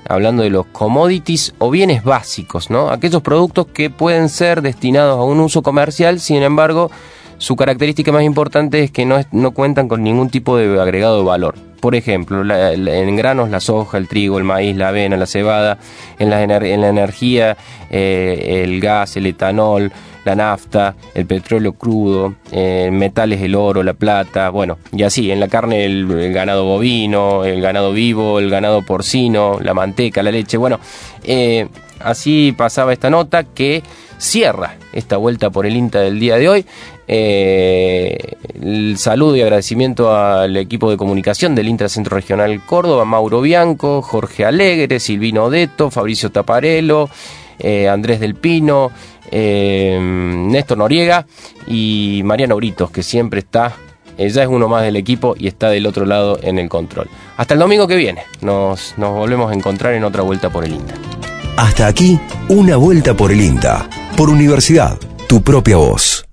hablando de los commodities o bienes básicos, ¿no? Aquellos productos que pueden ser destinados a un uso comercial, sin embargo, su característica más importante es que no, no cuentan con ningún tipo de agregado de valor. Por ejemplo, en granos la soja, el trigo, el maíz, la avena, la cebada, en la, en la energía eh, el gas, el etanol, la nafta, el petróleo crudo, en metales el oro, la plata, bueno, y así, en la carne el, ganado bovino, el ganado vivo, el ganado porcino, la manteca, la leche, bueno, eh, así pasaba esta nota que cierra esta vuelta por el INTA del día de hoy. Eh, el saludo y agradecimiento al equipo de comunicación del INTA Centro Regional Córdoba, Mauro Bianco, Jorge Alegre, Silvino Deto, Fabricio Taparelo, eh, Andrés del Pino, eh, Néstor Noriega y Mariano Britos, que siempre está, ella es uno más del equipo y está del otro lado en el control. Hasta el domingo que viene, nos, nos volvemos a encontrar en otra vuelta por el INTA. Hasta aquí, una vuelta por el INTA, por Universidad, tu propia voz.